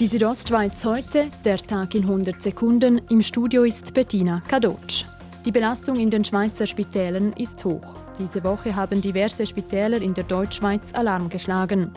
Die Südostschweiz heute, der Tag in 100 Sekunden. Im Studio ist Bettina Kadotsch. Die Belastung in den Schweizer Spitälern ist hoch. Diese Woche haben diverse Spitäler in der Deutschschweiz Alarm geschlagen.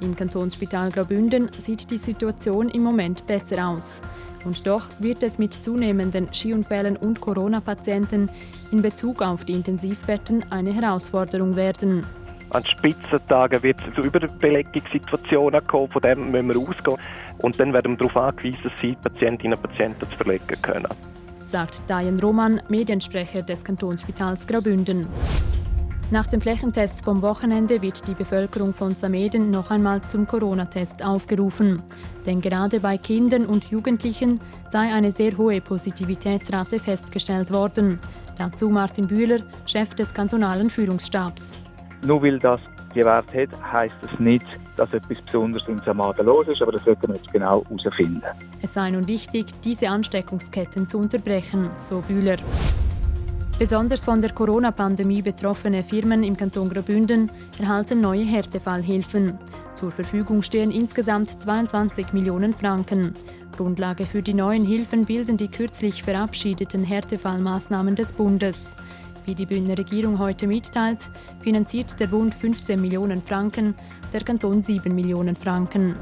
Im Kantonsspital Graubünden sieht die Situation im Moment besser aus. Und doch wird es mit zunehmenden Skiunfällen und Corona-Patienten in Bezug auf die Intensivbetten eine Herausforderung werden. An Spitzentagen wird es zu Überbelegungssituationen kommen, von dem müssen wir ausgehen. Und dann werden wir darauf angewiesen sein, Patientinnen und Patienten zu verlegen können. Sagt Diane Roman, Mediensprecher des Kantonsspitals Graubünden. Nach dem Flächentest vom Wochenende wird die Bevölkerung von Sameden noch einmal zum Corona-Test aufgerufen. Denn gerade bei Kindern und Jugendlichen sei eine sehr hohe Positivitätsrate festgestellt worden. Dazu Martin Bühler, Chef des kantonalen Führungsstabs. Nur weil das gewährt hat, heisst es nicht, dass etwas Besonderes in Samaden los ist, aber das sollten wir jetzt genau herausfinden. Es sei nun wichtig, diese Ansteckungsketten zu unterbrechen, so Bühler. Besonders von der Corona-Pandemie betroffene Firmen im Kanton Graubünden erhalten neue Härtefallhilfen. Zur Verfügung stehen insgesamt 22 Millionen Franken. Grundlage für die neuen Hilfen bilden die kürzlich verabschiedeten Härtefallmaßnahmen des Bundes. Wie die Bündner Regierung heute mitteilt, finanziert der Bund 15 Millionen Franken, der Kanton 7 Millionen Franken.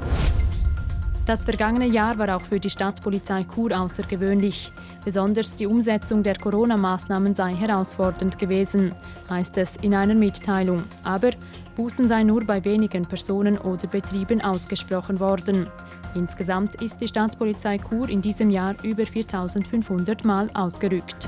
Das vergangene Jahr war auch für die Stadtpolizei Chur außergewöhnlich. Besonders die Umsetzung der Corona-Maßnahmen sei herausfordernd gewesen, heißt es in einer Mitteilung. Aber Bußen seien nur bei wenigen Personen oder Betrieben ausgesprochen worden. Insgesamt ist die Stadtpolizei Chur in diesem Jahr über 4500 Mal ausgerückt.